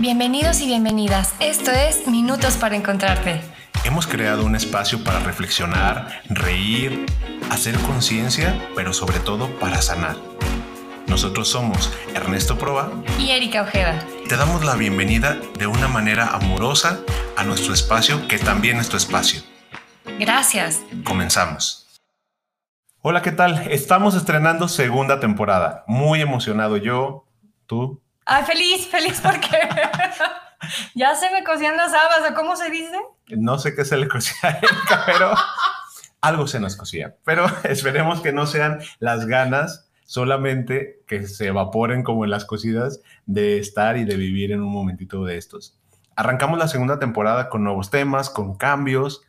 Bienvenidos y bienvenidas. Esto es Minutos para Encontrarte. Hemos creado un espacio para reflexionar, reír, hacer conciencia, pero sobre todo para sanar. Nosotros somos Ernesto Proa y Erika Ojeda. Te damos la bienvenida de una manera amorosa a nuestro espacio, que también es tu espacio. Gracias. Comenzamos. Hola, ¿qué tal? Estamos estrenando segunda temporada. Muy emocionado yo, tú. Ay, feliz, feliz porque ya se me cocían las habas, ¿cómo se dice? No sé qué se le cocía a Erika, pero algo se nos cocía. Pero esperemos que no sean las ganas solamente que se evaporen como en las cocidas de estar y de vivir en un momentito de estos. Arrancamos la segunda temporada con nuevos temas, con cambios.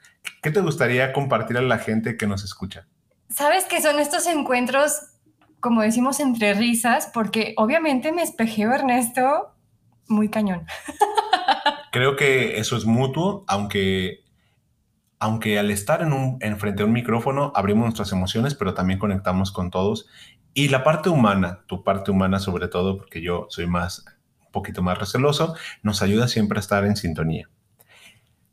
¿Qué te gustaría compartir a la gente que nos escucha? Sabes que son estos encuentros, como decimos, entre risas, porque obviamente me espejeo Ernesto muy cañón. Creo que eso es mutuo, aunque aunque al estar en un, en frente a un micrófono abrimos nuestras emociones, pero también conectamos con todos y la parte humana, tu parte humana sobre todo, porque yo soy más, un poquito más receloso, nos ayuda siempre a estar en sintonía.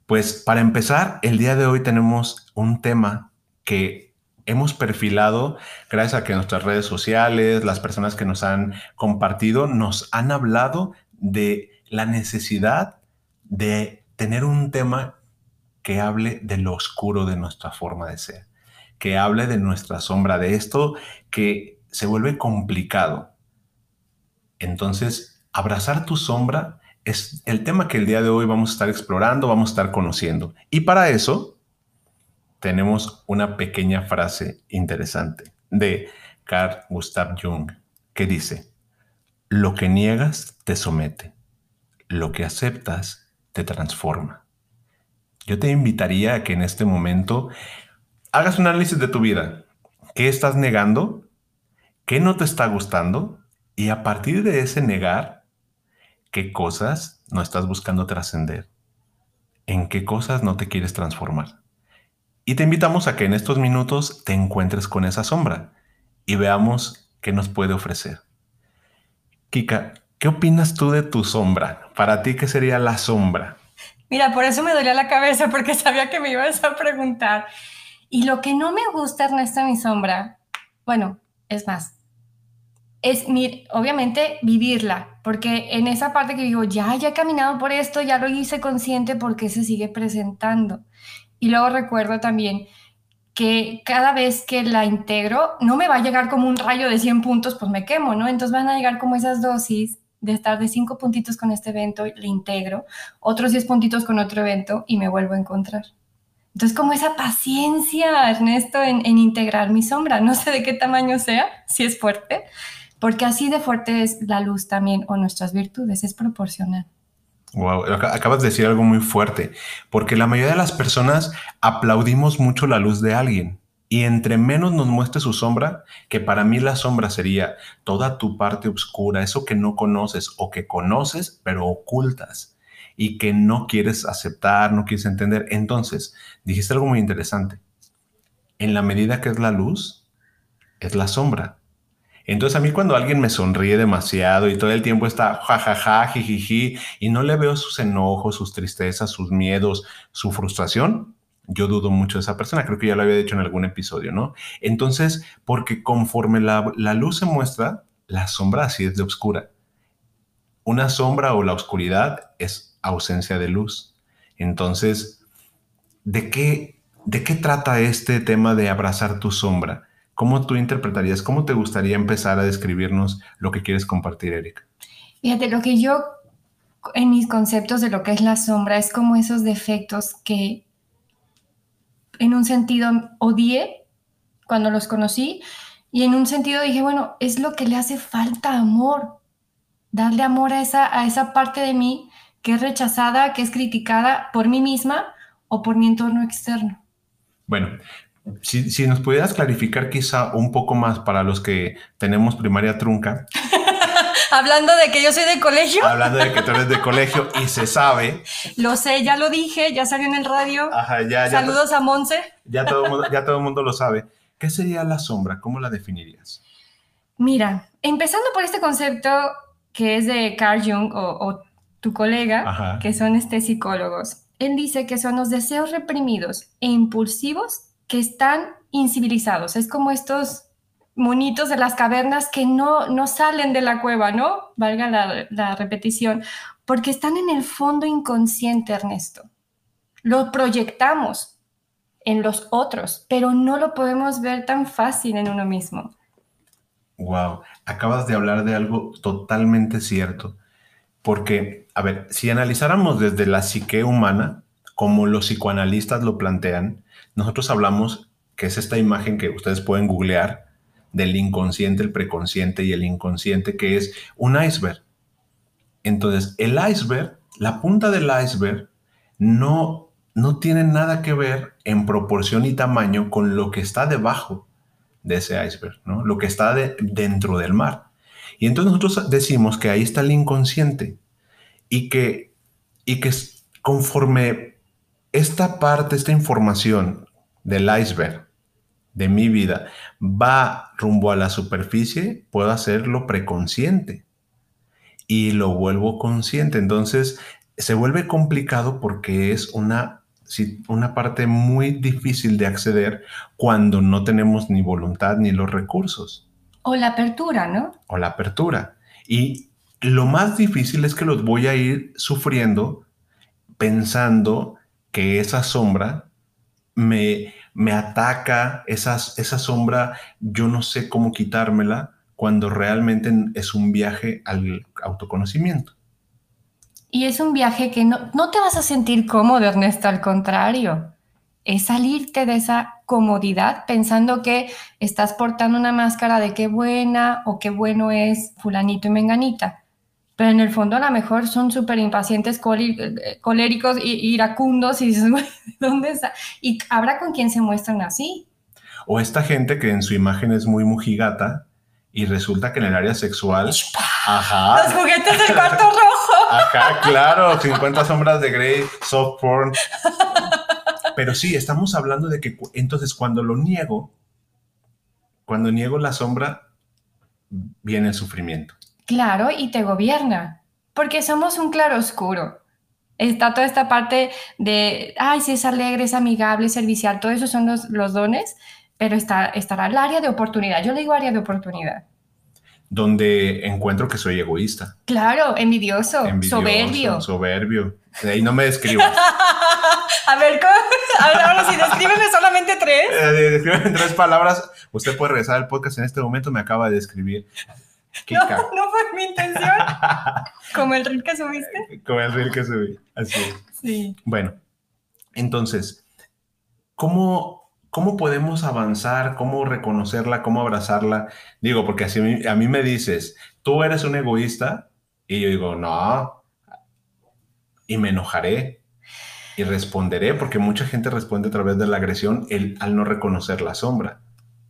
Pues para empezar, el día de hoy tenemos un tema que hemos perfilado gracias a que nuestras redes sociales, las personas que nos han compartido, nos han hablado de la necesidad de tener un tema que hable de lo oscuro de nuestra forma de ser, que hable de nuestra sombra, de esto que se vuelve complicado. Entonces, abrazar tu sombra es el tema que el día de hoy vamos a estar explorando, vamos a estar conociendo. Y para eso tenemos una pequeña frase interesante de Carl Gustav Jung que dice, lo que niegas te somete, lo que aceptas te transforma. Yo te invitaría a que en este momento hagas un análisis de tu vida. ¿Qué estás negando? ¿Qué no te está gustando? Y a partir de ese negar, ¿qué cosas no estás buscando trascender? ¿En qué cosas no te quieres transformar? Y te invitamos a que en estos minutos te encuentres con esa sombra y veamos qué nos puede ofrecer. Kika, ¿qué opinas tú de tu sombra? Para ti, ¿qué sería la sombra? Mira, por eso me dolía la cabeza, porque sabía que me ibas a preguntar. Y lo que no me gusta, Ernesto, mi sombra, bueno, es más, es, obviamente, vivirla, porque en esa parte que digo, ya, ya he caminado por esto, ya lo hice consciente porque se sigue presentando. Y luego recuerdo también que cada vez que la integro, no me va a llegar como un rayo de 100 puntos, pues me quemo, ¿no? Entonces van a llegar como esas dosis de estar de 5 puntitos con este evento, le integro, otros 10 puntitos con otro evento y me vuelvo a encontrar. Entonces, como esa paciencia, Ernesto, en, en integrar mi sombra, no sé de qué tamaño sea, si es fuerte, porque así de fuerte es la luz también o nuestras virtudes, es proporcional. Acabas de decir algo muy fuerte, porque la mayoría de las personas aplaudimos mucho la luz de alguien y entre menos nos muestre su sombra, que para mí la sombra sería toda tu parte oscura, eso que no conoces o que conoces pero ocultas y que no quieres aceptar, no quieres entender. Entonces, dijiste algo muy interesante. En la medida que es la luz, es la sombra. Entonces a mí cuando alguien me sonríe demasiado y todo el tiempo está jajaja, jijiji, y no le veo sus enojos, sus tristezas, sus miedos, su frustración, yo dudo mucho de esa persona. Creo que ya lo había dicho en algún episodio, ¿no? Entonces, porque conforme la, luz se muestra, la sombra así es de oscura. Una sombra o la oscuridad es ausencia de luz. Entonces, ¿de qué, de qué trata este tema de abrazar tu sombra? ¿Cómo tú interpretarías, cómo te gustaría empezar a describirnos lo que quieres compartir, Erika? Fíjate, lo que yo en mis conceptos de lo que es la sombra es como esos defectos que en un sentido odié cuando los conocí y en un sentido dije, bueno, es lo que le hace falta amor, darle amor a esa, a esa parte de mí que es rechazada, que es criticada por mí misma o por mi entorno externo. Bueno, si, nos pudieras clarificar quizá un poco más para los que tenemos primaria trunca. Hablando de que yo soy de colegio. Hablando de que tú eres de colegio y se sabe. Lo sé, ya lo dije, ya salió en el radio. Saludos a Monse. Ya todo, ya todo el mundo lo sabe. ¿Qué sería la sombra? ¿Cómo la definirías? Mira, empezando por este concepto que es de Carl Jung o, tu colega, que son este psicólogos. Él dice que son los deseos reprimidos e impulsivos que están incivilizados. Es como estos monitos de las cavernas que no, no salen de la cueva, ¿no? Valga la, la repetición, porque están en el fondo inconsciente, Ernesto. Lo proyectamos en los otros, pero no lo podemos ver tan fácil en uno mismo. Wow, acabas de hablar de algo totalmente cierto, porque, a ver, si analizáramos desde la psique humana, como los psicoanalistas lo plantean, nosotros hablamos que es esta imagen que ustedes pueden googlear del inconsciente, el preconsciente y el inconsciente, que es un iceberg. Entonces, el iceberg, la punta del iceberg, no, no tiene nada que ver en proporción y tamaño con lo que está debajo de ese iceberg, ¿no? Lo que está dentro del mar. Y entonces nosotros decimos que ahí está el inconsciente y que, y que conforme esta parte, esta información del iceberg de mi vida va rumbo a la superficie, puedo hacerlo preconsciente y lo vuelvo consciente. Entonces se vuelve complicado porque es una, una parte muy difícil de acceder cuando no tenemos ni voluntad ni los recursos. O la apertura, ¿no? O la apertura. Y lo más difícil es que los voy a ir sufriendo pensando que esa sombra me, me ataca, esa, sombra, yo no sé cómo quitármela cuando realmente es un viaje al autoconocimiento. Y es un viaje que no, no te vas a sentir cómodo, Ernesto, al contrario. Es salirte de esa comodidad pensando que estás portando una máscara de qué buena o qué bueno es fulanito y menganita pero en el fondo a lo mejor son súper impacientes, eh, coléricos, iracundos, y dices, ¿dónde está? Y habrá con quien se muestran así. O esta gente que en su imagen es muy mujigata y resulta que en el área sexual... Ajá. Los juguetes del cuarto rojo. Ajá, claro, 50 sombras de Grey, soft porn. Pero sí, estamos hablando de que entonces cuando lo niego, cuando niego la sombra, viene el sufrimiento. Claro, y te gobierna, porque somos un claro oscuro. Está toda esta parte de, ay, si es alegre, es amigable, servicial, todo eso son los, los dones, pero está, estará el área de oportunidad. Yo le digo área de oportunidad. Donde encuentro que soy egoísta. Claro, envidioso, soberbio. Soberbio. De ahí no me describo. a ver, ver, ahora si descríbeme solamente tres. Eh, descríbeme tres palabras. Usted puede regresar al podcast en este momento, me acaba de describir. No, no fue mi intención. Como el reel que subiste. Como el reel que subí. Así es. Sí. Bueno, entonces, ¿cómo, ¿cómo podemos avanzar? ¿Cómo reconocerla? ¿Cómo abrazarla? Digo, porque así a mí me dices, tú eres un egoísta. Y yo digo, no. Y me enojaré. Y responderé, porque mucha gente responde a través de la agresión el, al no reconocer la sombra.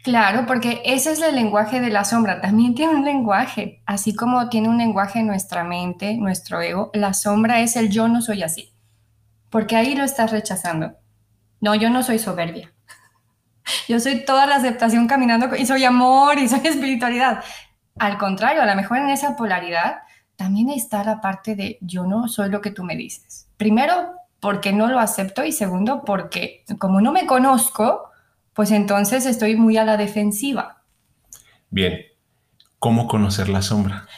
Claro, porque ese es el lenguaje de la sombra. También tiene un lenguaje, así como tiene un lenguaje nuestra mente, nuestro ego. La sombra es el yo no soy así, porque ahí lo estás rechazando. No, yo no soy soberbia. Yo soy toda la aceptación caminando y soy amor y soy espiritualidad. Al contrario, a lo mejor en esa polaridad también está la parte de yo no soy lo que tú me dices. Primero, porque no lo acepto y segundo, porque como no me conozco, pues entonces estoy muy a la defensiva. Bien, ¿cómo conocer la sombra?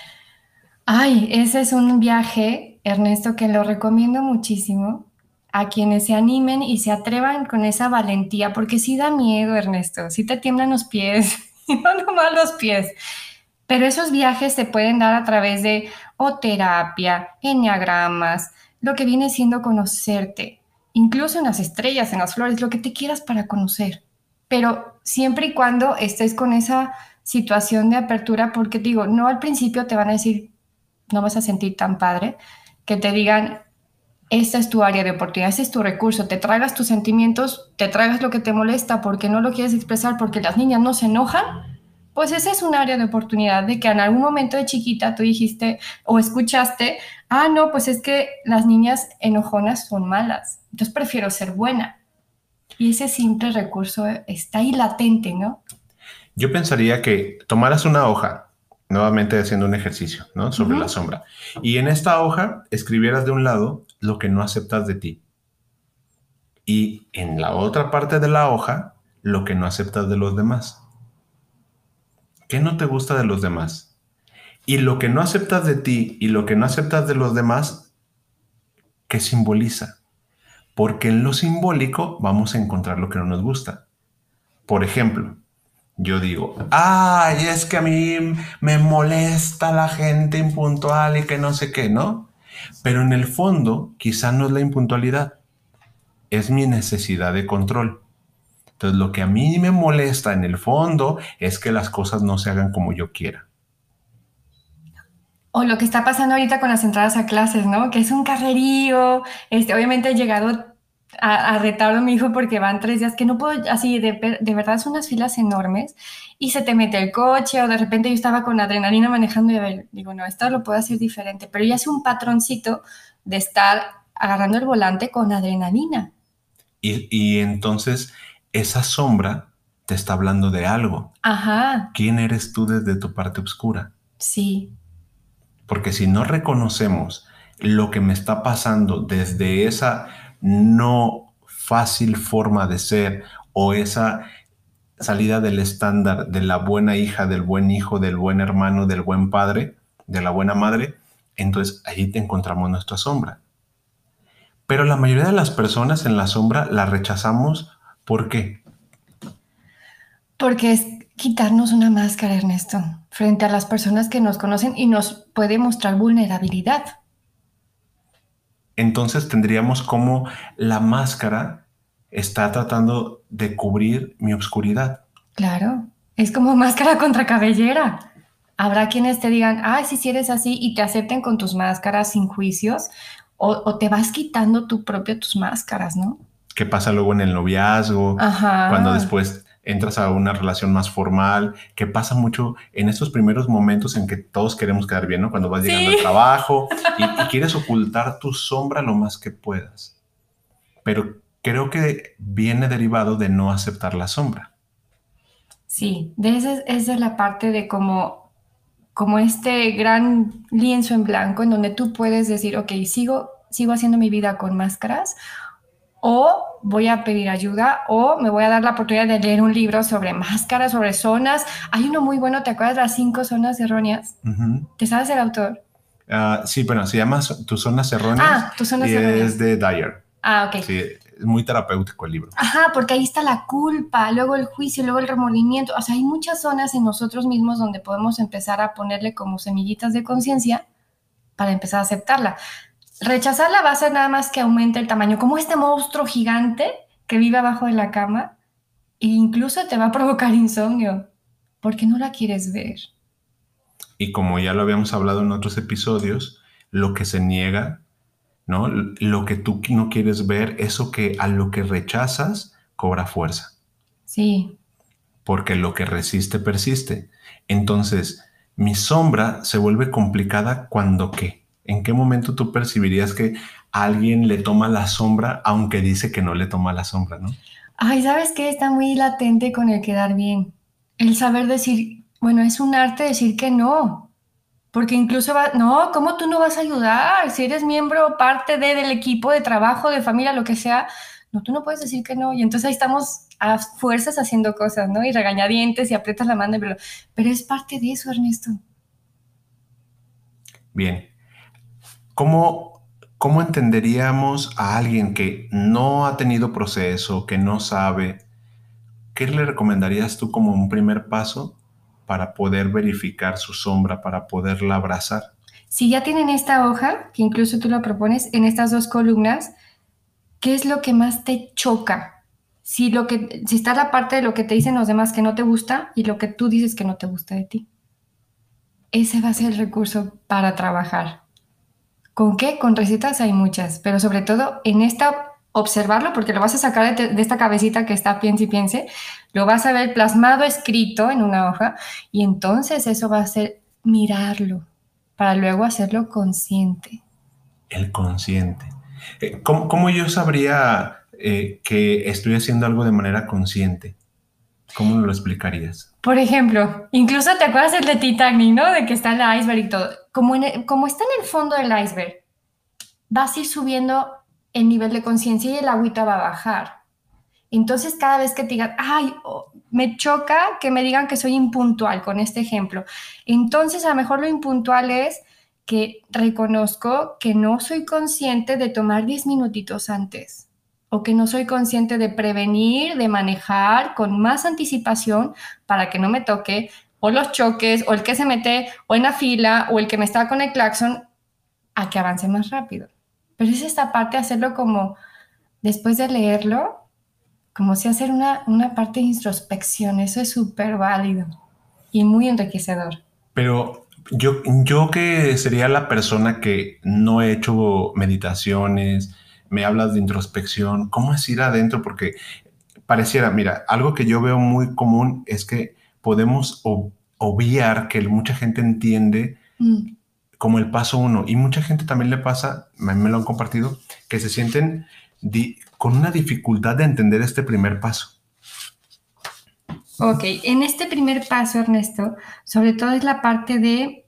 Ay, ese es un viaje, Ernesto, que lo recomiendo muchísimo a quienes se animen y se atrevan con esa valentía, porque sí da miedo, Ernesto, sí te tiemblan los pies, y no nomás los pies. Pero esos viajes se pueden dar a través de o terapia, enneagramas, lo que viene siendo conocerte, incluso en las estrellas, en las flores, lo que te quieras para conocer pero siempre y cuando estés con esa situación de apertura, porque digo, no al principio te van a decir, no vas a sentir tan padre, que te digan, esta es tu área de oportunidad, ese es tu recurso, te tragas tus sentimientos, te tragas lo que te molesta porque no lo quieres expresar, porque las niñas no se enojan, pues ese es un área de oportunidad de que en algún momento de chiquita tú dijiste o escuchaste, ah, no, pues es que las niñas enojonas son malas, entonces prefiero ser buena. Y ese simple recurso está ahí latente, ¿no? Yo pensaría que tomaras una hoja nuevamente haciendo un ejercicio, ¿no? Sobre la sombra. Y en esta hoja escribieras de un lado lo que no aceptas de ti. Y en la otra parte de la hoja, lo que no aceptas de los demás. ¿Qué no te gusta de los demás? Y lo que no aceptas de ti y lo que no aceptas de los demás, ¿qué simboliza? Porque en lo simbólico vamos a encontrar lo que no nos gusta. Por ejemplo, yo digo, ay, es que a mí me molesta la gente impuntual y que no sé qué, ¿no? Pero en el fondo, quizá no es la impuntualidad, es mi necesidad de control. Entonces, lo que a mí me molesta en el fondo es que las cosas no se hagan como yo quiera. O lo que está pasando ahorita con las entradas a clases, ¿no? Que es un carrerío. Este, obviamente he llegado a, retarlo a mi hijo porque van tres días que no puedo, así, de, de, verdad son unas filas enormes y se te mete el coche o de repente yo estaba con adrenalina manejando y a ver, digo, no, esto lo puedo hacer diferente, pero ya hace un patroncito de estar agarrando el volante con adrenalina. Y, y entonces esa sombra te está hablando de algo. Ajá. ¿Quién eres tú desde tu parte oscura? Sí. Porque si no reconocemos lo que me está pasando desde esa no fácil forma de ser o esa salida del estándar de la buena hija, del buen hijo, del buen hermano, del buen padre, de la buena madre, entonces ahí te encontramos nuestra sombra. Pero la mayoría de las personas en la sombra la rechazamos. ¿Por qué? Porque es quitarnos una máscara, Ernesto, frente a las personas que nos conocen y nos puede mostrar vulnerabilidad entonces tendríamos como la máscara está tratando de cubrir mi oscuridad. Claro, es como máscara contra cabellera. Habrá quienes te digan, ah, si eres así y te acepten con tus máscaras sin juicios, o, te vas quitando tú propio tus máscaras, ¿no? ¿Qué pasa luego en el noviazgo? Cuando después entras a una relación más formal, que pasa mucho en estos primeros momentos en que todos queremos quedar bien, ¿no? Cuando vas llegando al trabajo y, quieres ocultar tu sombra lo más que puedas. Pero creo que viene derivado de no aceptar la sombra. Sí, de esa, esa es la parte de como, como este gran lienzo en blanco en donde tú puedes decir, ok, sigo, sigo haciendo mi vida con máscaras o voy a pedir ayuda o me voy a dar la oportunidad de leer un libro sobre máscaras, sobre zonas. Hay uno muy bueno, ¿te acuerdas de las cinco zonas erróneas? ¿Te sabes el autor? Ah, sí, bueno, se llama Tus zonas erróneas. Ah, Tus zonas y erróneas. Es de Dyer. Ah, ok. Sí, es muy terapéutico el libro. Ajá, porque ahí está la culpa, luego el juicio, luego el remordimiento. O sea, hay muchas zonas en nosotros mismos donde podemos empezar a ponerle como semillitas de conciencia para empezar a aceptarla. Rechazarla va a ser nada más que aumente el tamaño, como este monstruo gigante que vive abajo de la cama e incluso te va a provocar insomnio porque no la quieres ver. Y como ya lo habíamos hablado en otros episodios, lo que se niega, ¿no? Lo que tú no quieres ver, eso que a lo que rechazas cobra fuerza. Sí. Porque lo que resiste persiste. Entonces, mi sombra se vuelve complicada cuando qué? ¿En qué momento tú percibirías que alguien le toma la sombra aunque dice que no le toma la sombra, no? Ay, ¿sabes qué? Está muy latente con el quedar bien. El saber decir, bueno, es un arte decir que no. Porque incluso va, no, ¿cómo tú no vas a ayudar? Si eres miembro, parte de, del equipo de trabajo, de familia, lo que sea, no, tú no puedes decir que no. Y entonces ahí estamos a fuerzas haciendo cosas, ¿no? Y regañadientes y aprietas la mano, pero, pero es parte de eso, Ernesto. Bien, ¿Cómo, ¿Cómo entenderíamos a alguien que no ha tenido proceso, que no sabe? ¿Qué le recomendarías tú como un primer paso para poder verificar su sombra, para poderla abrazar? Si ya tienen esta hoja, que incluso tú la propones en estas dos columnas, ¿qué es lo que más te choca? Si, lo que, si está la parte de lo que te dicen los demás que no te gusta y lo que tú dices que no te gusta de ti. Ese va a ser el recurso para trabajar. ¿Con qué? Con recetas hay muchas, pero sobre todo en esta observarlo porque lo vas a sacar de, esta cabecita que está piense y piense, lo vas a ver plasmado escrito en una hoja y entonces eso va a ser mirarlo para luego hacerlo consciente. El consciente. Eh, ¿Cómo, yo sabría eh, que estoy haciendo algo de manera consciente? ¿Cómo lo explicarías? Por ejemplo, incluso te acuerdas del de Titanic, ¿no? De que está el iceberg y todo. Como, como está en el fondo del iceberg, vas a ir subiendo el nivel de conciencia y el agüita va a bajar. Entonces, cada vez que te digan, ay, oh, me choca que me digan que soy impuntual con este ejemplo. Entonces, a lo mejor lo impuntual es que reconozco que no soy consciente de tomar 10 minutitos antes o que no soy consciente de prevenir, de manejar con más anticipación para que no me toque o los choques o el que se mete o en la fila o el que me está con el claxon a que avance más rápido. Pero es esta parte hacerlo como después de leerlo, como si hacer una, una parte de introspección. Eso es súper válido y muy enriquecedor. Pero yo, yo que sería la persona que no he hecho meditaciones, me hablas de introspección, ¿cómo es ir adentro? Porque pareciera, mira, algo que yo veo muy común es que podemos obviar que mucha gente entiende mm. como el paso uno y mucha gente también le pasa, me, me lo han compartido, que se sienten con una dificultad de entender este primer paso. Ok, en este primer paso, Ernesto, sobre todo es la parte de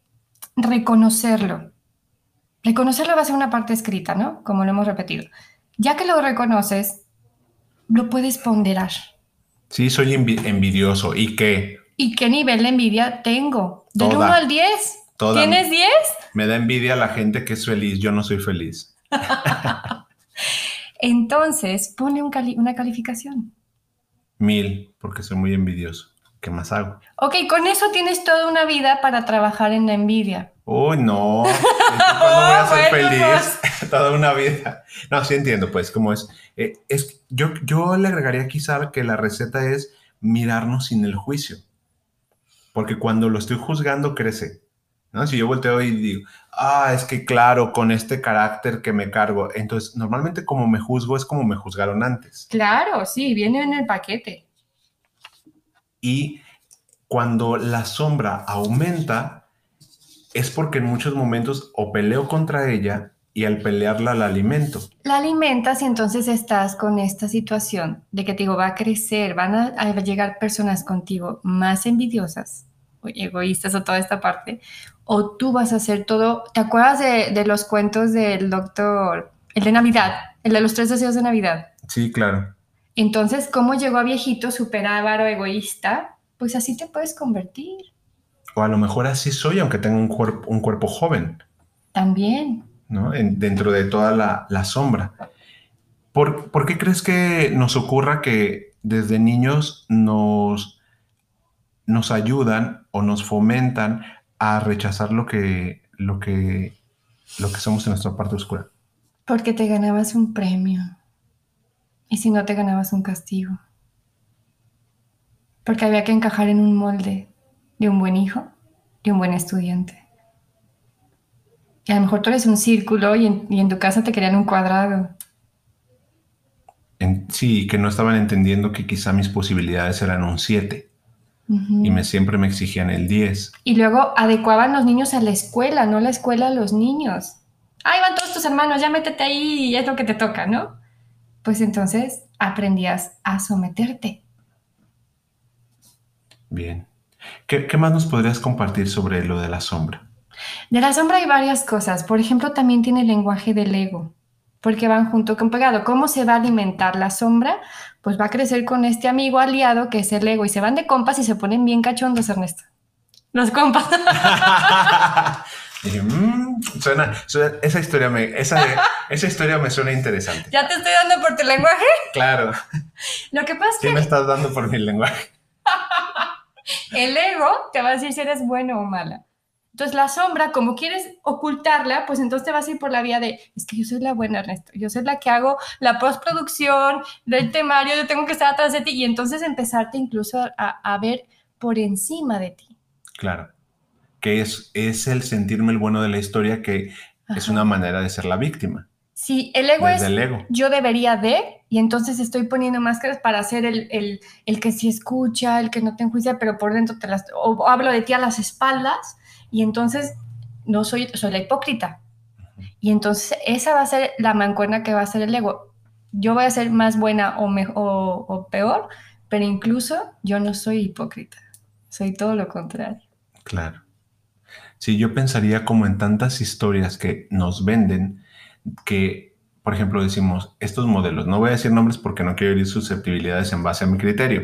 reconocerlo. Reconocerlo va a ser una parte escrita, ¿no? Como lo hemos repetido. Ya que lo reconoces, lo puedes ponderar. Sí, soy envidioso. ¿Y qué? ¿Y qué nivel de envidia tengo? ¿Del 1 al 10? ¿Tienes 10? Me da envidia la gente que es feliz. Yo no soy feliz. Entonces, pone una calificación. Mil, porque soy muy envidioso. ¿Qué más hago? Ok, con eso tienes toda una vida para trabajar en la envidia. Uy, no. ¿Cuándo voy a ser feliz? Toda una vida. No, sí entiendo, pues, cómo es. Eh, es yo, yo le agregaría quizá que la receta es mirarnos sin el juicio. Porque cuando lo estoy juzgando, crece. ¿no? Si yo volteo y digo, ah, es que claro, con este carácter que me cargo. Entonces, normalmente como me juzgo es como me juzgaron antes. Claro, sí, viene en el paquete. Y cuando la sombra aumenta, es porque en muchos momentos o peleo contra ella y al pelearla la alimento. La alimentas y entonces estás con esta situación de que te digo, va a crecer, van a, llegar personas contigo más envidiosas o egoístas o toda esta parte, o tú vas a hacer todo. ¿Te acuerdas de, los cuentos del doctor, el de Navidad, el de los tres deseos de Navidad? Sí, claro. Entonces, ¿cómo llegó a viejito super avaro, egoísta? Pues así te puedes convertir. O a lo mejor así soy, aunque tenga un, cuerpo, un cuerpo joven. También. ¿no? dentro de toda la, sombra. ¿Por, ¿Por, qué crees que nos ocurra que desde niños nos, nos ayudan o nos fomentan a rechazar lo que, lo, que, lo que somos en nuestra parte oscura? Porque te ganabas un premio. Y si no te ganabas un castigo. Porque había que encajar en un molde de un buen hijo, de un buen estudiante. Y a lo mejor tú eres un círculo y en, tu casa te querían un cuadrado. sí, que no estaban entendiendo que quizá mis posibilidades eran un 7. Y me, siempre me exigían el 10. Y luego adecuaban los niños a la escuela, no la escuela a los niños. Ahí van todos tus hermanos, ya métete ahí y es lo que te toca, ¿no? Pues entonces aprendías a someterte. Bien. ¿Qué, más nos podrías compartir sobre lo de la sombra? De la sombra hay varias cosas. Por ejemplo, también tiene el lenguaje del ego, porque van junto con pegado. ¿Cómo se va a alimentar la sombra? Pues va a crecer con este amigo aliado que es el ego y se van de compas y se ponen bien cachondos, Ernesto. Los compas. Mm, esa, historia me, esa, esa historia me suena interesante. ¿Ya te estoy dando por tu lenguaje? Claro. Lo que pasa es que... ¿Qué me estás dando por mi lenguaje? El ego te va a decir si eres bueno o mala. Entonces la sombra, como quieres ocultarla, pues entonces te vas a ir por la vía de, es que yo soy la buena, Ernesto, yo soy la que hago la postproducción del temario, yo tengo que estar atrás de ti y entonces empezarte incluso a, ver por encima de ti. Claro, que es, es el sentirme el bueno de la historia que es una manera de ser la víctima. Sí, el ego es yo debería de, y entonces estoy poniendo máscaras para ser el, que sí escucha, el que no te enjuicia, pero por dentro te las, o hablo de ti a las espaldas, y entonces no soy, soy la hipócrita. Y entonces esa va a ser la mancuerna que va a ser el ego. Yo voy a ser más buena o, o peor, pero incluso yo no soy hipócrita. soy todo lo contrario. Claro. Sí, yo pensaría como en tantas historias que nos venden que, por ejemplo, decimos, estos modelos, no voy a decir nombres porque no quiero herir susceptibilidades en base a mi criterio,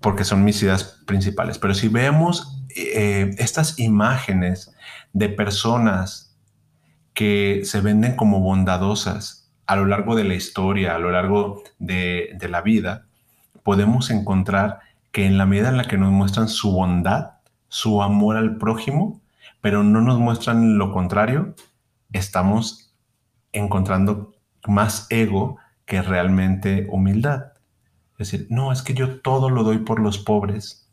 porque son mis ideas principales, pero si vemos eh, estas imágenes de personas que se venden como bondadosas a lo largo de la historia, a lo largo de, de la vida, podemos encontrar que en la medida en la que nos muestran su bondad, su amor al prójimo, pero no nos muestran lo contrario, estamos encontrando más ego que realmente humildad. Es decir, no, es que yo todo lo doy por los pobres,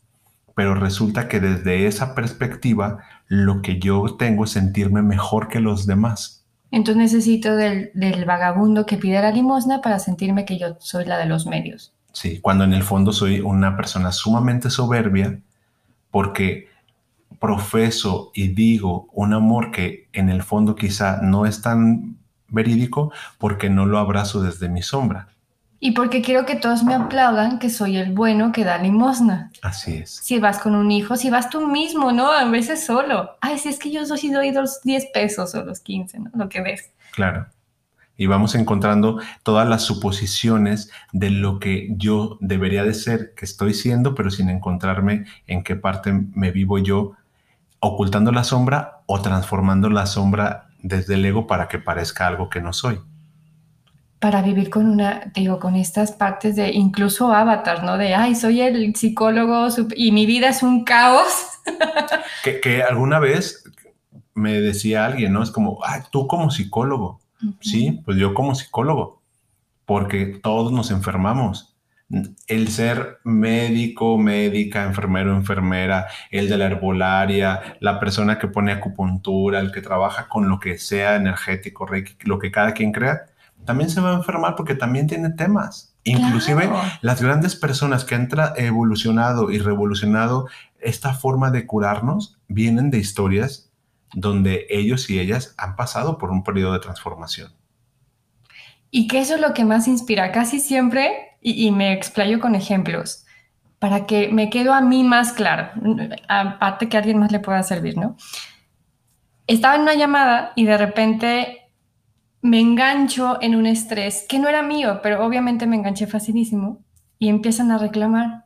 pero resulta que desde esa perspectiva lo que yo tengo es sentirme mejor que los demás. Entonces necesito del, del vagabundo que pide la limosna para sentirme que yo soy la de los medios. Sí, cuando en el fondo soy una persona sumamente soberbia porque profeso y digo un amor que en el fondo quizá no es tan verídico porque no lo abrazo desde mi sombra. Y porque quiero que todos me aplaudan que soy el bueno que da limosna. Así es. Si vas con un hijo, si vas tú mismo, ¿no? A veces solo. Ay, si es que yo sí doy los 10 pesos o los 15, ¿no? Lo que ves. Claro y vamos encontrando todas las suposiciones de lo que yo debería de ser, que estoy siendo, pero sin encontrarme en qué parte me vivo yo, ocultando la sombra o transformando la sombra desde el ego para que parezca algo que no soy. Para vivir con una, digo, con estas partes de incluso avatar, ¿no? De, ay, soy el psicólogo y mi vida es un caos. que, que alguna vez me decía alguien, ¿no? Es como, ay, tú como psicólogo Sí, pues yo como psicólogo, porque todos nos enfermamos. El ser médico, médica, enfermero, enfermera, el de la herbolaria, la persona que pone acupuntura, el que trabaja con lo que sea energético, lo que cada quien crea, también se va a enfermar porque también tiene temas. Inclusive las grandes personas que han evolucionado y revolucionado esta forma de curarnos vienen de historias donde ellos y ellas han pasado por un periodo de transformación. Y que eso es lo que más inspira, casi siempre, y, me explayo con ejemplos, para que me quedo a mí más claro, aparte que alguien más le pueda servir, ¿no? Estaba en una llamada y de repente me engancho en un estrés que no era mío, pero obviamente me enganché facilísimo y empiezan a reclamar.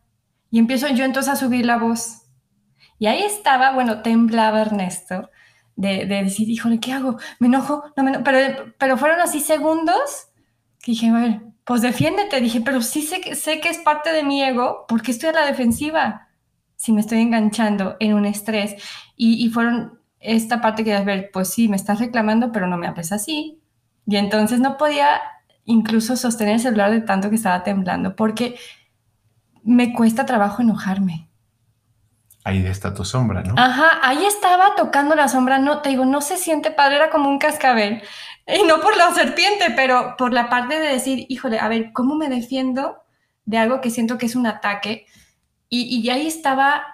Y empiezo yo entonces a subir la voz. Y ahí estaba, bueno, temblaba Ernesto de, decir, híjole, ¿qué hago? ¿Me enojo? No me Pero, pero fueron así segundos que dije, a ver, pues defiéndete. Dije, pero sí sé que, sé que es parte de mi ego porque estoy a la defensiva si me estoy enganchando en un estrés. Y, y fueron esta parte que, a ver, pues sí, me estás reclamando, pero no me hables así. Y entonces no podía incluso sostener el celular de tanto que estaba temblando porque me cuesta trabajo enojarme ahí está tu sombra, ¿no? Ajá, ahí estaba tocando la sombra, no, te digo, no se siente padre, era como un cascabel. Y no por la serpiente, pero por la parte de decir, híjole, a ver, ¿cómo me defiendo de algo que siento que es un ataque? Y, ahí estaba,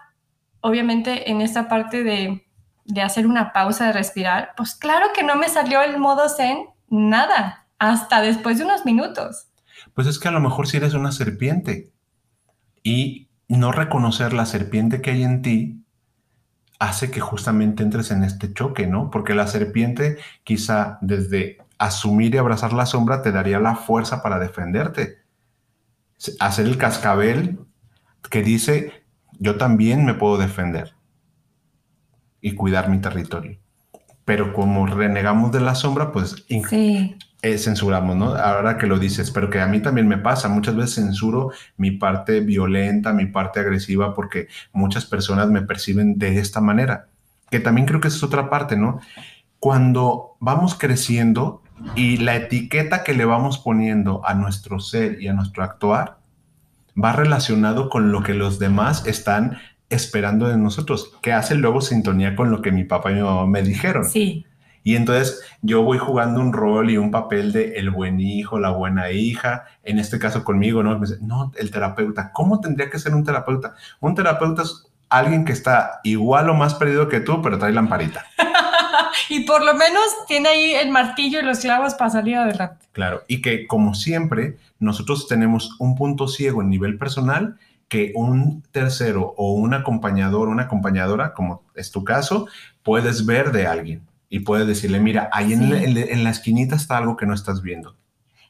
obviamente, en esa parte de, de hacer una pausa, de respirar. Pues claro que no me salió el modo zen, nada, hasta después de unos minutos. Pues es que a lo mejor si eres una serpiente y no reconocer la serpiente que hay en ti hace que justamente entres en este choque, ¿no? Porque la serpiente quizá desde asumir y abrazar la sombra te daría la fuerza para defenderte. Hacer el cascabel que dice, yo también me puedo defender y cuidar mi territorio. Pero como renegamos de la sombra, pues sí. Eh, censuramos, ¿no? Ahora que lo dices, pero que a mí también me pasa, muchas veces censuro mi parte violenta, mi parte agresiva, porque muchas personas me perciben de esta manera, que también creo que es otra parte, ¿no? Cuando vamos creciendo y la etiqueta que le vamos poniendo a nuestro ser y a nuestro actuar va relacionado con lo que los demás están esperando de nosotros, que hace luego sintonía con lo que mi papá y mi mamá me dijeron. Sí. Y entonces yo voy jugando un rol y un papel de el buen hijo, la buena hija, en este caso conmigo, ¿no? no, el terapeuta. ¿Cómo tendría que ser un terapeuta? Un terapeuta es alguien que está igual o más perdido que tú, pero trae lamparita. y por lo menos tiene ahí el martillo y los clavos para salir adelante. Claro, y que como siempre, nosotros tenemos un punto ciego en nivel personal que un tercero o un acompañador, una acompañadora, como es tu caso, puedes ver de alguien y puedes decirle, mira, ahí en, en la esquinita está algo que no estás viendo.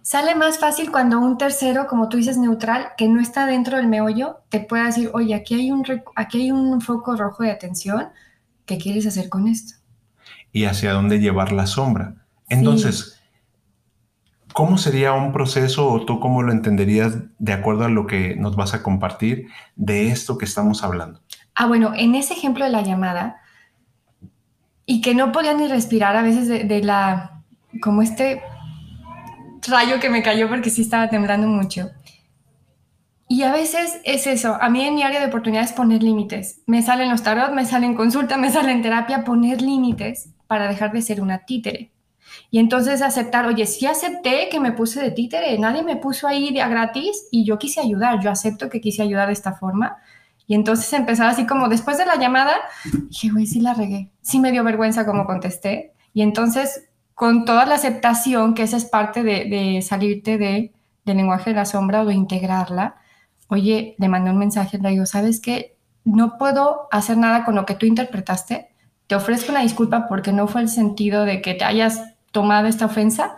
Sale más fácil cuando un tercero, como tú dices, neutral, que no está dentro del meollo, te pueda decir, oye, aquí hay un, aquí hay un foco rojo de atención, ¿qué quieres hacer con esto? Y hacia dónde llevar la sombra. Entonces, ¿cómo sería un proceso o tú cómo lo entenderías de acuerdo a lo que nos vas a compartir de esto que estamos hablando? Ah, bueno, en ese ejemplo de la llamada, y que no podía ni respirar a veces de, la, como este rayo que me cayó porque sí estaba temblando mucho. Y a veces es eso, a mí en mi área de oportunidades poner límites. Me salen los tarot, me salen consulta, me salen terapia, poner límites para dejar de ser una títere. Y entonces aceptar, oye, sí acepté que me puse de títere, nadie me puso ahí de a gratis y yo quise ayudar, yo acepto que quise ayudar de esta forma. Y entonces empezaba así como después de la llamada, dije, güey, sí la regué, sí me dio vergüenza como contesté. Y entonces con toda la aceptación, que esa es parte de, salirte de, del lenguaje de la sombra o de integrarla. Oye, le mandé un mensaje, le digo, ¿sabes qué? No puedo hacer nada con lo que tú interpretaste. Te ofrezco una disculpa porque no fue el sentido de que te hayas tomado esta ofensa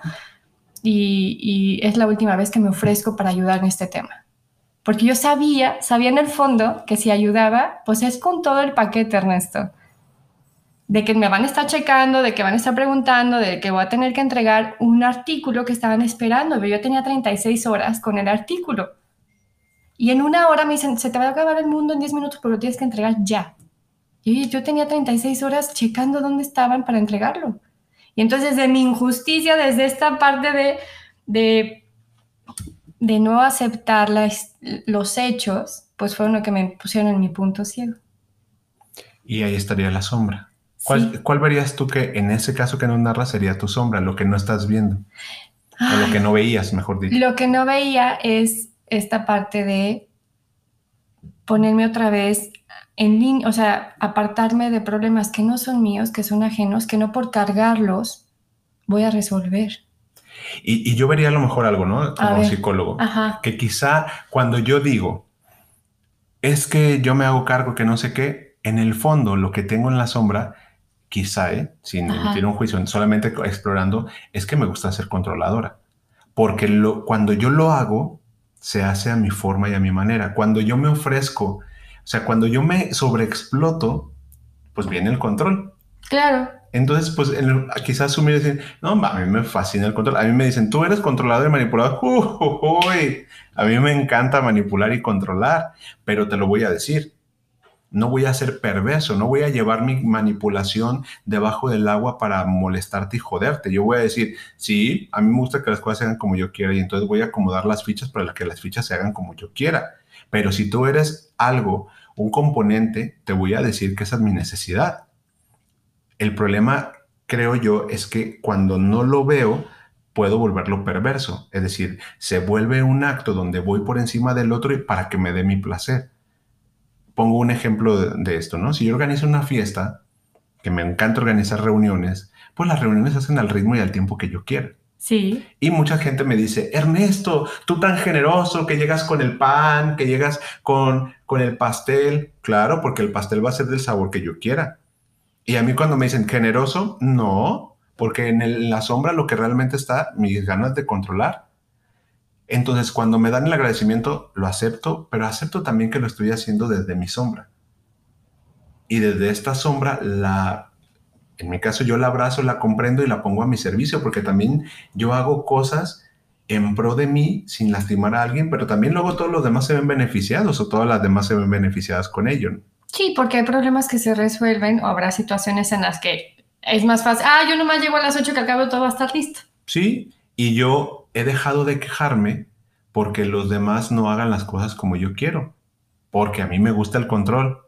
y, y es la última vez que me ofrezco para ayudar en este tema. Porque yo sabía, sabía en el fondo que si ayudaba, pues es con todo el paquete, Ernesto de que me van a estar checando, de que van a estar preguntando, de que voy a tener que entregar un artículo que estaban esperando. Pero yo tenía 36 horas con el artículo. Y en una hora me dicen, se te va a acabar el mundo en 10 minutos, pero lo tienes que entregar ya. Y yo tenía 36 horas checando dónde estaban para entregarlo. Y entonces de mi injusticia, desde esta parte de, de, de no aceptar los hechos, pues fueron lo que me pusieron en mi punto ciego. Y ahí estaría la sombra. ¿Cuál, verías tú que en ese caso que nos narras sería tu sombra, lo que no estás viendo? o lo que no veías, mejor dicho. Lo que no veía es esta parte de ponerme otra vez en línea, o sea, apartarme de problemas que no son míos, que son ajenos, que no por cargarlos voy a resolver. Y, yo vería a lo mejor algo, ¿no? Como psicólogo. Que quizá cuando yo digo, es que yo me hago cargo que no sé qué, en el fondo lo que tengo en la sombra quizá, ¿eh? sin emitir un juicio, solamente explorando, es que me gusta ser controladora. Porque lo, cuando yo lo hago, se hace a mi forma y a mi manera. Cuando yo me ofrezco, o sea, cuando yo me sobreexploto, pues viene el control. Claro. Entonces, pues quizás asumir decir, no, a mí me fascina el control. A mí me dicen, tú eres controlador y manipulador. a mí me encanta manipular y controlar, pero te lo voy a decir no voy a ser perverso, no voy a llevar mi manipulación debajo del agua para molestarte y joderte. Yo voy a decir, sí, a mí me gusta que las cosas se hagan como yo quiera y entonces voy a acomodar las fichas para que las fichas se hagan como yo quiera. Pero si tú eres algo, un componente, te voy a decir que esa es mi necesidad. El problema, creo yo, es que cuando no lo veo, puedo volverlo perverso. Es decir, se vuelve un acto donde voy por encima del otro y para que me dé mi placer pongo un ejemplo de, esto, ¿no? Si yo organizo una fiesta, que me encanta organizar reuniones, pues las reuniones se hacen al ritmo y al tiempo que yo quiera. Sí. Y mucha gente me dice, Ernesto, tú tan generoso que llegas con el pan, que llegas con, con el pastel. Claro, porque el pastel va a ser del sabor que yo quiera. Y a mí cuando me dicen generoso, no, porque en la sombra lo que realmente está, mis ganas de controlar. Entonces, cuando me dan el agradecimiento, lo acepto, pero acepto también que lo estoy haciendo desde mi sombra. Y desde esta sombra, la, en mi caso, yo la abrazo, la comprendo y la pongo a mi servicio, porque también yo hago cosas en pro de mí sin lastimar a alguien, pero también luego todos los demás se ven beneficiados o todas las demás se ven beneficiadas con ello. Sí, porque hay problemas que se resuelven o habrá situaciones en las que es más fácil, ah, yo nomás llego a las 8 que acabo todo va a estar listo. Sí, y yo he dejado de quejarme porque los demás no hagan las cosas como yo quiero, porque a mí me gusta el control.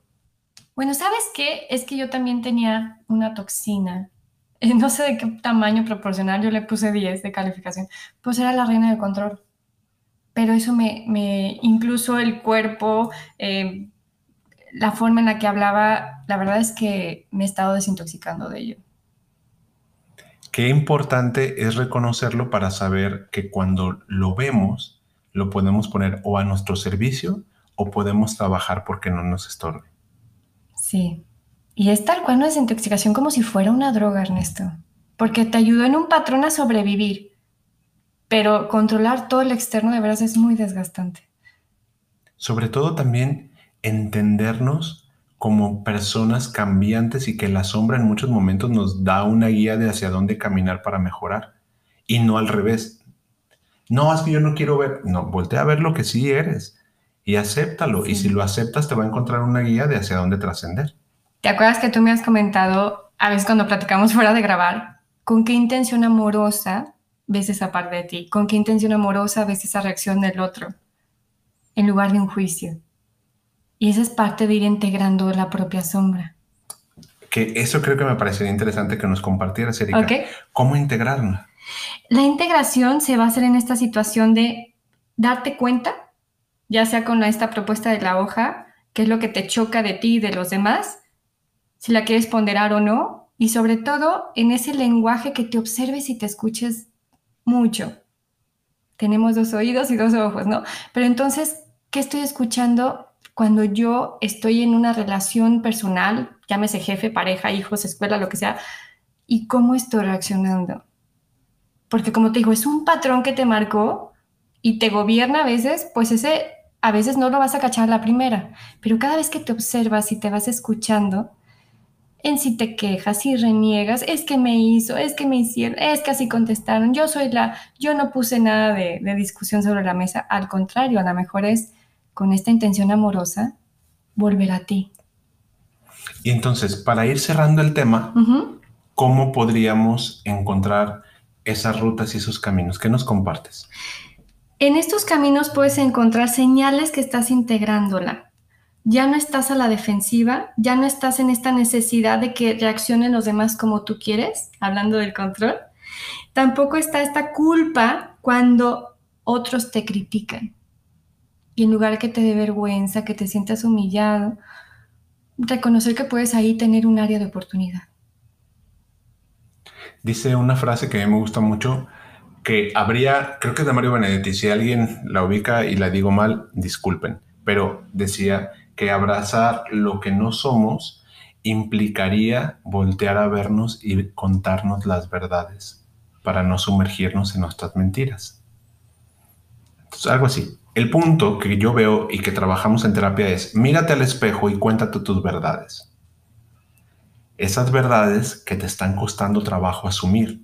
Bueno, ¿sabes qué? Es que yo también tenía una toxina. No sé de qué tamaño proporcional, yo le puse 10 de calificación. Pues era la reina del control. Pero eso me, me incluso el cuerpo, eh, la forma en la que hablaba, la verdad es que me he estado desintoxicando de ello. Qué importante es reconocerlo para saber que cuando lo vemos, lo podemos poner o a nuestro servicio o podemos trabajar porque no nos estorbe. Sí. Y es tal cual una desintoxicación como si fuera una droga, Ernesto. Porque te ayudó en un patrón a sobrevivir. Pero controlar todo el externo de veras es muy desgastante. Sobre todo también entendernos como personas cambiantes y que la sombra en muchos momentos nos da una guía de hacia dónde caminar para mejorar. Y no al revés. No, es que yo no quiero ver. No, voltea a ver lo que sí eres y acéptalo. Y si lo aceptas, te va a encontrar una guía de hacia dónde trascender. ¿Te acuerdas que tú me has comentado, a veces cuando platicamos fuera de grabar, con qué intención amorosa ves esa parte de ti? ¿Con qué intención amorosa ves esa reacción del otro? En lugar de un juicio. Y esa es parte de ir integrando la propia sombra. Que eso creo que me parecería interesante que nos compartieras, Erika. ¿Cómo integrarla? La integración se va a hacer en esta situación de darte cuenta, ya sea con esta propuesta de la hoja, qué es lo que te choca de ti y de los demás, si la quieres ponderar o no, y sobre todo en ese lenguaje que te observes y te escuches mucho. Tenemos dos oídos y dos ojos, ¿no? Pero entonces, ¿qué estoy escuchando cuando yo estoy en una relación personal, llámese jefe, pareja, hijos, escuela, lo que sea, y cómo estoy reaccionando? Porque como te digo, es un patrón que te marcó y te gobierna a veces, pues ese a veces no lo vas a cachar la primera, pero cada vez que te observas y te vas escuchando, en si te quejas, si reniegas, es que me hizo, es que me hicieron, es que así contestaron, yo soy la, yo no puse nada de, discusión sobre la mesa, al contrario, a lo mejor es con esta intención amorosa volver a ti. Y entonces, para ir cerrando el tema, ¿cómo podríamos encontrar esas rutas y esos caminos? ¿Qué nos compartes? En estos caminos puedes encontrar señales que estás integrándola ya no estás a la defensiva, ya no estás en esta necesidad de que reaccionen los demás como tú quieres, hablando del control. Tampoco está esta culpa cuando otros te critican. Y en lugar que te dé vergüenza, que te sientas humillado, reconocer que puedes ahí tener un área de oportunidad. Dice una frase que a mí me gusta mucho, que habría, creo que es de Mario Benedetti, si alguien la ubica y la digo mal, disculpen, pero decía que abrazar lo que no somos implicaría voltear a vernos y contarnos las verdades para no sumergirnos en nuestras mentiras. Algo así. El punto que yo veo y que trabajamos en terapia es, mírate al espejo y cuéntate tus verdades. Esas verdades que te están costando trabajo asumir.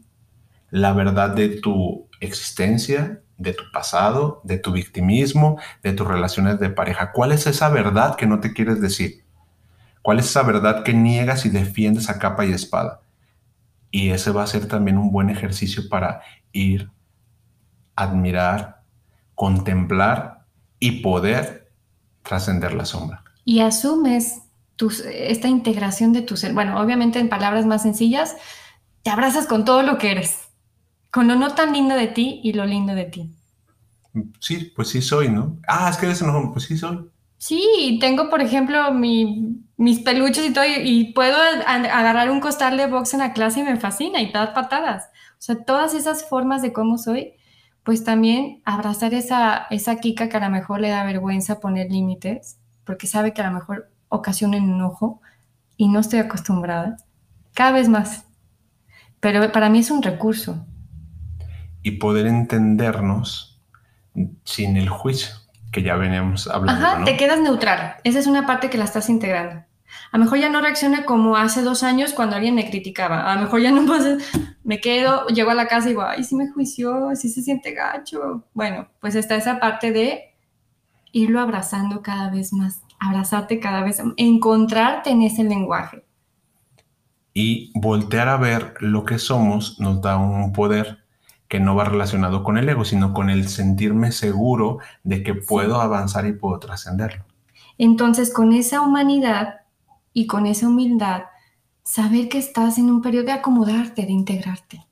La verdad de tu existencia, de tu pasado, de tu victimismo, de tus relaciones de pareja. ¿Cuál es esa verdad que no te quieres decir? ¿Cuál es esa verdad que niegas y defiendes a capa y espada? Y ese va a ser también un buen ejercicio para ir, admirar, contemplar y poder trascender la sombra. Y asumes esta integración de tu ser. Bueno, obviamente en palabras más sencillas, te abrazas con todo lo que eres con lo no tan lindo de ti y lo lindo de ti. Sí, pues sí soy, ¿no? Ah, es que eres enojón, pues sí soy. Sí, tengo, por ejemplo, mis peluches y todo, y, puedo agarrar un costal de box en la clase y me fascina y dar patadas. O sea, todas esas formas de cómo soy, pues también abrazar esa, esa Kika que a lo mejor le da vergüenza poner límites, porque sabe que a lo mejor ocasiona enojo y no estoy acostumbrada. Cada vez más. Pero para mí es un recurso y poder entendernos sin el juicio que ya veníamos hablando. Ajá, te quedas neutral. Esa es una parte que la estás integrando. A lo mejor ya no reacciona como hace dos años cuando alguien me criticaba. A lo mejor ya no pasa, me quedo, llego a la casa y digo, ay, sí me juició, sí se siente gacho. Bueno, pues está esa parte de irlo abrazando cada vez más, abrazarte cada vez, encontrarte en ese lenguaje. Y voltear a ver lo que somos nos da un poder que no va relacionado con el ego, sino con el sentirme seguro de que puedo avanzar y puedo trascenderlo. Entonces, con esa humanidad y con esa humildad, saber que estás en un periodo de acomodarte, de integrarte.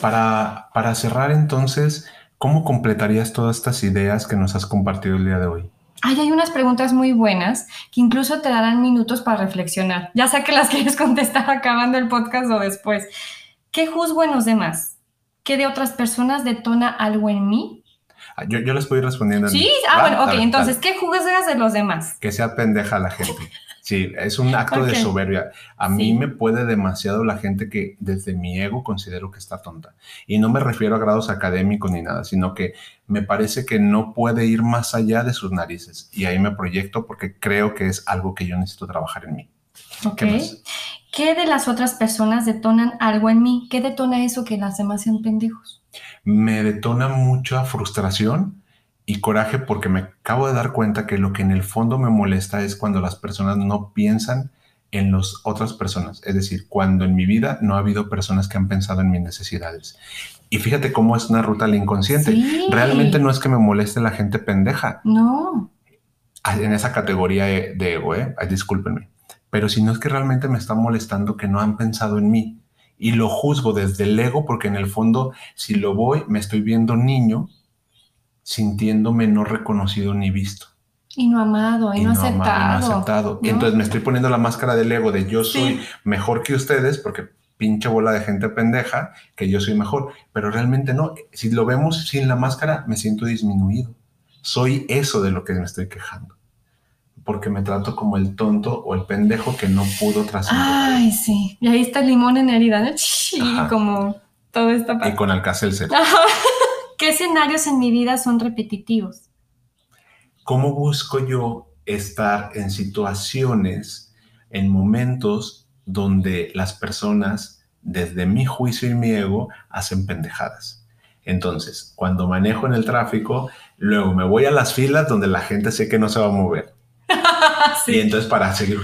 Para, para cerrar entonces, ¿cómo completarías todas estas ideas que nos has compartido el día de hoy? Ay, hay unas preguntas muy buenas que incluso te darán minutos para reflexionar. Ya sea que las quieres contestar acabando el podcast o después. ¿Qué juzgo en los demás? que de otras personas detona algo en mí? Ah, Yo, yo les estoy respondiendo. Sí, ah, bueno, ok, entonces, ¿qué juzgas de los demás? Que sea pendeja la gente. Sí, es un acto de soberbia. A mí me puede demasiado la gente que desde mi ego considero que está tonta. Y no me refiero a grados académicos ni nada, sino que me parece que no puede ir más allá de sus narices. Y ahí me proyecto porque creo que es algo que yo necesito trabajar en mí. Ok. ¿Qué? ¿Qué de las otras personas detonan algo en mí? ¿Qué detona eso que las demás sean pendejos? Me detona mucha frustración y coraje porque me acabo de dar cuenta que lo que en el fondo me molesta es cuando las personas no piensan en las otras personas. Es decir, cuando en mi vida no ha habido personas que han pensado en mis necesidades. Y fíjate cómo es una ruta al inconsciente. Sí. Realmente no es que me moleste la gente pendeja No. en esa categoría de de ego, ¿eh? Ay, discúlpenme. Pero si no es que realmente me está molestando que no han pensado en mí. Y lo juzgo desde el ego porque en el fondo, si lo voy, me estoy viendo niño, sintiéndome no reconocido ni visto. Y no amado, y, Y no, no amado, y no aceptado. aceptado. Y ¿no? entonces me estoy poniendo la máscara del ego de yo Sí. soy mejor que ustedes porque pinche bola de gente pendeja que yo soy mejor. Pero realmente no. Si lo vemos sin la máscara, me siento disminuido. Soy eso de lo que me estoy quejando. Porque me trato como el tonto o el pendejo que no pudo trascender. Ay, sí. Y ahí está el limón en herida, ¿no? Y como todo esta Y con Alcacelser. ¿Qué escenarios en mi vida son repetitivos? ¿Cómo busco yo estar en situaciones, en momentos donde las personas, desde mi juicio y mi ego, hacen pendejadas? Entonces, cuando manejo en el tráfico, luego me voy a las filas donde la gente sé que no se va a mover. Y entonces para seguir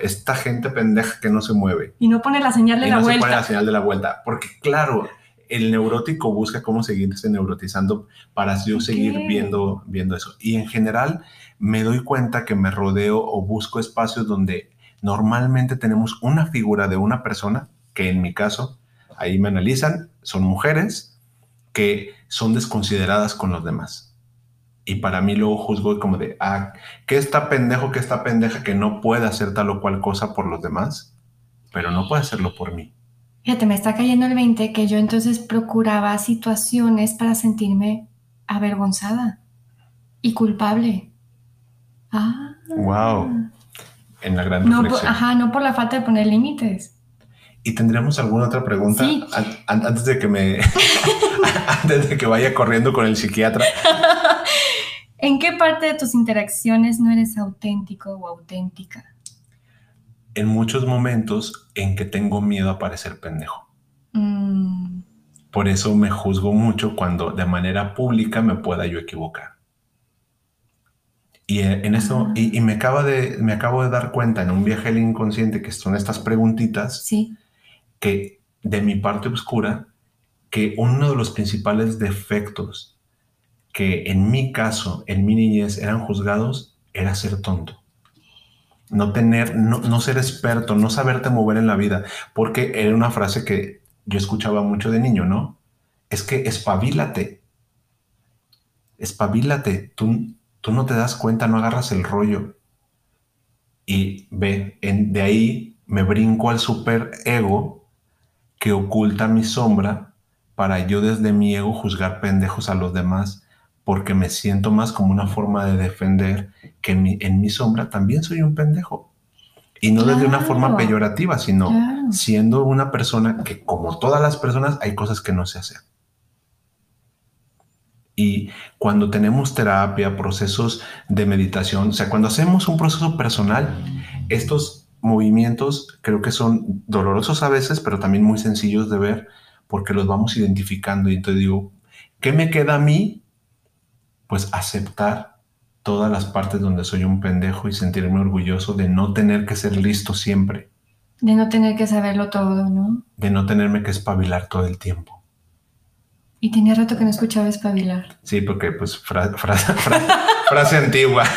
esta gente pendeja que no se mueve. Y no pone la señal de y la no se vuelta. pone la señal de la vuelta. Porque claro, el neurótico busca cómo seguirse neurotizando para yo seguir viendo, viendo eso. Y en general me doy cuenta que me rodeo o busco espacios donde normalmente tenemos una figura de una persona, que en mi caso, ahí me analizan, son mujeres que son desconsideradas con los demás. Y para mí luego juzgo como de, ah, ¿qué está pendejo, qué está pendeja que no puede hacer tal o cual cosa por los demás? Pero no puede hacerlo por mí. Fíjate, me está cayendo el 20 que yo entonces procuraba situaciones para sentirme avergonzada y culpable. Ah. Wow. En la gran No, por- reflexión. ajá, no por la falta de poner límites. ¿Y tendríamos alguna otra pregunta Sí. An- an- antes de que me antes de que vaya corriendo con el psiquiatra? ¿En qué parte de tus interacciones no eres auténtico o auténtica? En muchos momentos en que tengo miedo a parecer pendejo. Mm, Por eso me juzgo mucho cuando de manera pública me pueda yo equivocar. Y eh, en eso, y, y me, acaba de, me acabo de dar cuenta en un viaje al inconsciente que son estas preguntitas sí. que de mi parte oscura, que uno de los principales defectos que en mi caso, en mi niñez, eran juzgados, era ser tonto. No tener, no, no ser experto, no saberte mover en la vida, porque era una frase que yo escuchaba mucho de niño, ¿no? Es que espabilate, espabilate, tú, tú no te das cuenta, no agarras el rollo. Y ve, de ahí me brinco al super ego que oculta mi sombra para yo desde mi ego juzgar pendejos a los demás porque me siento más como una forma de defender que en mi, en mi sombra también soy un pendejo. Y no desde una forma Claro. peyorativa, sino Claro. siendo una persona que como todas las personas hay cosas que no se hacen. Y cuando tenemos terapia, procesos de meditación, o sea, cuando hacemos un proceso personal, estos movimientos creo que son dolorosos a veces, pero también muy sencillos de ver porque los vamos identificando. Y entonces digo, ¿qué me queda a mí? Pues aceptar todas las partes donde soy un pendejo y sentirme orgulloso de no tener que ser listo siempre, De no tener que saberlo todo, ¿no? de no tenerme que espabilar todo el tiempo. Y tenía rato que no escuchaba espabilar. Sí, porque pues fra- fra- fra- frase antigua.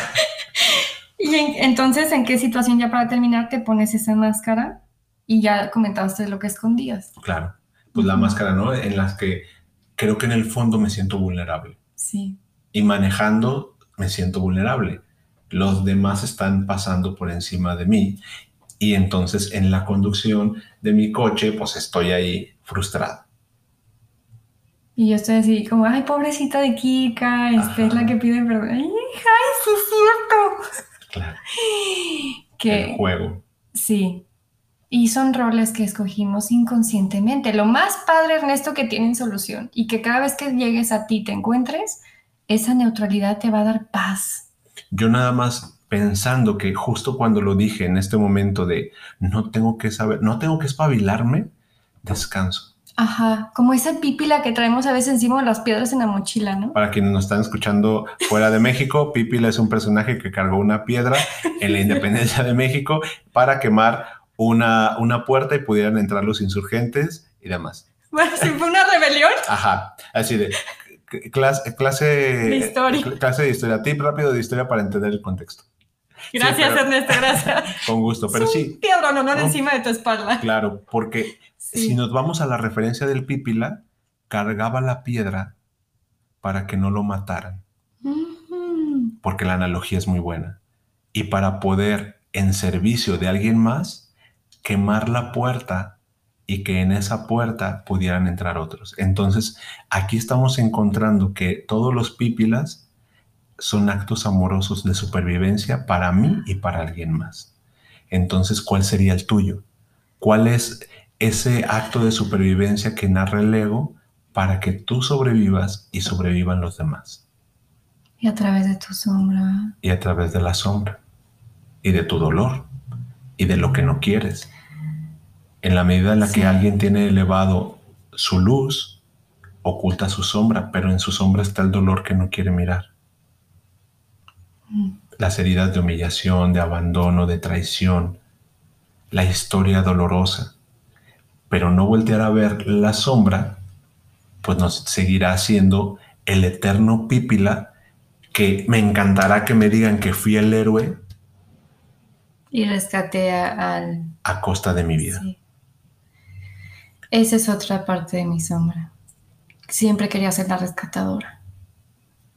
Y en- entonces, ¿en qué situación ya para terminar te pones esa máscara? Y ya comentaste lo que escondías. Claro, pues la máscara, ¿no? En las que creo que en el fondo me siento vulnerable. Sí. Y manejando me siento vulnerable. Los demás están pasando por encima de mí. Y entonces en la conducción de mi coche, pues estoy ahí frustrado. Y yo estoy así como, ay, pobrecita de Kika, este es la que pide perdón. Ay, ay, sí es cierto. Claro. Que El juego. sí. Y son roles que escogimos inconscientemente. Lo más padre, Ernesto, que tienen solución y que cada vez que llegues a ti te encuentres, esa neutralidad te va a dar paz. Yo nada más pensando que justo cuando lo dije en este momento de no tengo que saber, no tengo que espabilarme, descanso. Ajá, como esa pípila que traemos a veces encima de las piedras en la mochila, ¿no? Para quienes nos están escuchando fuera de México, Pipila es un personaje que cargó una piedra en la independencia de México para quemar una, una puerta y pudieran entrar los insurgentes y demás. Bueno, si fue una rebelión. Ajá, así de clase, clase De historia. cl- clase de historia, tip rápido de historia para entender el contexto. Gracias, Ernesto, gracias. Con gusto, pero sí, Piedra no, no No. encima de tu espalda. claro, porque Sí. si nos vamos a la referencia del Pípila, cargaba la piedra para que no lo mataran. Porque la analogía es muy buena. Y para poder, en servicio de alguien más, quemar la puerta y que en esa puerta pudieran entrar otros. Entonces, aquí estamos encontrando que todos los pípilas son actos amorosos de supervivencia para mí y para alguien más. Entonces, ¿cuál sería el tuyo? ¿Cuál es ese acto de supervivencia que narra el ego para que tú sobrevivas y sobrevivan los demás? Y a través de tu sombra. y a través de la sombra y de tu dolor y de lo que no quieres. En la medida en la Sí. que alguien tiene elevado su luz, oculta su sombra, pero en su sombra está el dolor que no quiere mirar. Mm. Las heridas de humillación, de abandono, de traición, la historia dolorosa. Pero no voltear a ver la sombra, pues nos seguirá siendo el eterno pípila que me encantará que me digan que fui el héroe Y rescaté a- al... a costa de mi vida. Sí. Esa es otra parte de mi sombra. Siempre quería ser la rescatadora.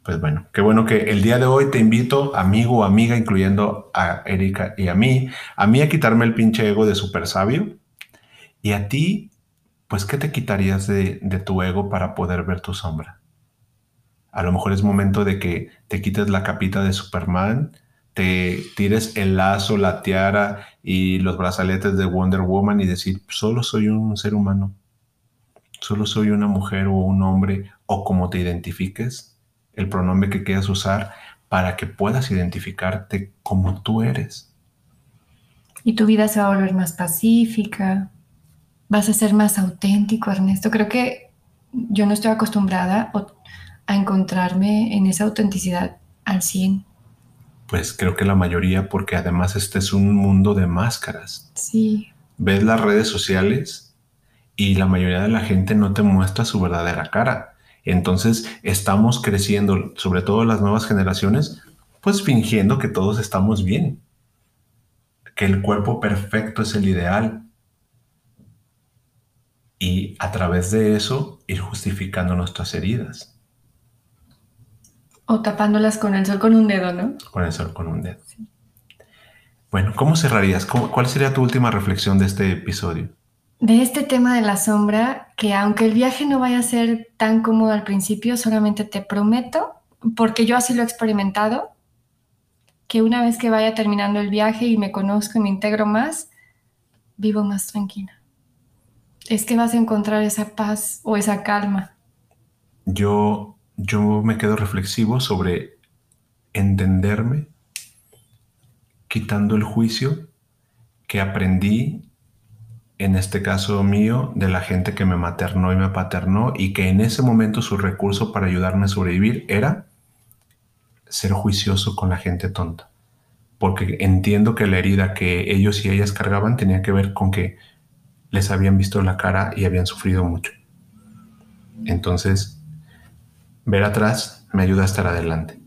Pues bueno, qué bueno que el día de hoy te invito, amigo o amiga, incluyendo a Erika y a mí, a mí a quitarme el pinche ego de super sabio y a ti, pues, ¿qué te quitarías de, de tu ego para poder ver tu sombra? A lo mejor es momento de que te quites la capita de Superman, te tires el lazo, la tiara y los brazaletes de Wonder Woman y decir, solo soy un ser humano, solo soy una mujer o un hombre o como te identifiques, el pronombre que quieras usar para que puedas identificarte como tú eres. Y tu vida se va a volver más pacífica. Vas a ser más auténtico, Ernesto. Creo que yo no estoy acostumbrada a encontrarme en esa autenticidad al 100. Pues creo que la mayoría, porque además este es un mundo de máscaras. Sí, Ves las redes sociales y la mayoría de la gente no te muestra su verdadera cara. Entonces estamos creciendo, sobre todo las nuevas generaciones, pues fingiendo que todos estamos bien, que el cuerpo perfecto es el ideal. Y a través de eso ir justificando nuestras heridas o tapándolas con el sol con un dedo, ¿no? con el sol con un dedo. Bueno, ¿cómo cerrarías? ¿Cómo- ¿Cuál sería tu última reflexión de este episodio? De este tema de la sombra, que aunque el viaje no vaya a ser tan cómodo al principio, solamente te prometo, porque yo así lo he experimentado, que una vez que vaya terminando el viaje y me conozco y me integro más, vivo más tranquila. Es que vas a encontrar esa paz o esa calma. Yo, yo me quedo reflexivo sobre entenderme, quitando el juicio que aprendí, en este caso mío, de la gente que me maternó y me paternó y que en ese momento su recurso para ayudarme a sobrevivir era ser juicioso con la gente tonta. Porque entiendo que la herida que ellos y ellas cargaban tenía que ver con que les habían visto la cara y habían sufrido mucho. Entonces, ver atrás me ayuda a estar adelante.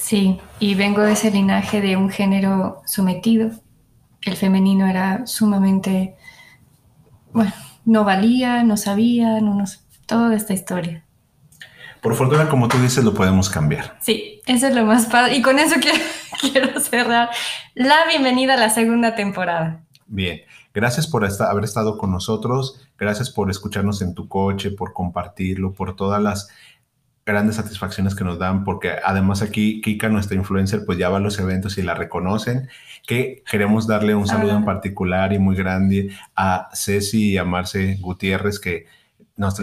Sí, y vengo de ese linaje de un género sometido. El femenino era sumamente, bueno, no valía, no sabía, no nos, toda esta historia. Por fortuna, como tú dices, lo podemos cambiar. Sí, eso es lo más padre. Y con eso quiero, quiero cerrar la bienvenida a la segunda temporada. Bien, Gracias por haber estado con nosotros, gracias por escucharnos en tu coche, por compartirlo, por todas las grandes satisfacciones que nos dan, porque además aquí Kika, nuestra influencer, pues ya va a los eventos y la reconocen, que queremos darle un saludo en particular y muy grande a Ceci y a Marce Gutiérrez, que nos,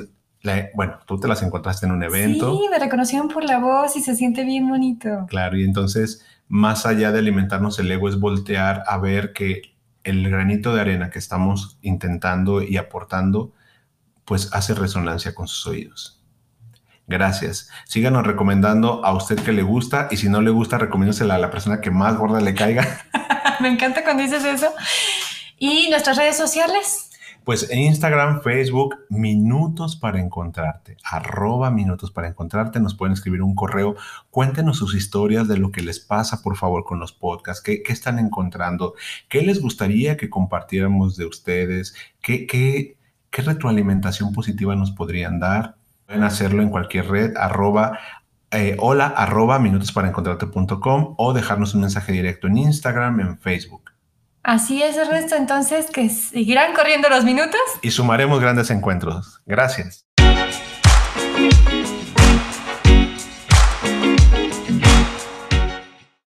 bueno, tú te las encontraste en un evento. Sí, me reconocieron por la voz y se siente bien bonito. Claro, y entonces, más allá de alimentarnos el ego, es voltear a ver que el granito de arena que estamos intentando y aportando, pues hace resonancia con sus oídos. Gracias. Síganos recomendando a usted que le gusta y si no le gusta, recomiéndosela a la persona que más gorda le caiga. Me encanta cuando dices eso. ¿Y nuestras redes sociales? Pues en Instagram, Facebook, Minutos para Encontrarte, arroba Minutos para Encontrarte. Nos pueden escribir un correo. Cuéntenos sus historias de lo que les pasa, por favor, con los podcasts. ¿Qué, están encontrando? ¿Qué les gustaría que compartiéramos de ustedes? ¿Qué, qué, qué retroalimentación positiva nos podrían dar? Pueden hacerlo en cualquier red, arroba, eh, hola, arroba minutosparaencontrarte.com o dejarnos un mensaje directo en Instagram, en Facebook. Así es, Ernesto. Entonces, que seguirán corriendo los minutos. Y sumaremos grandes encuentros. Gracias.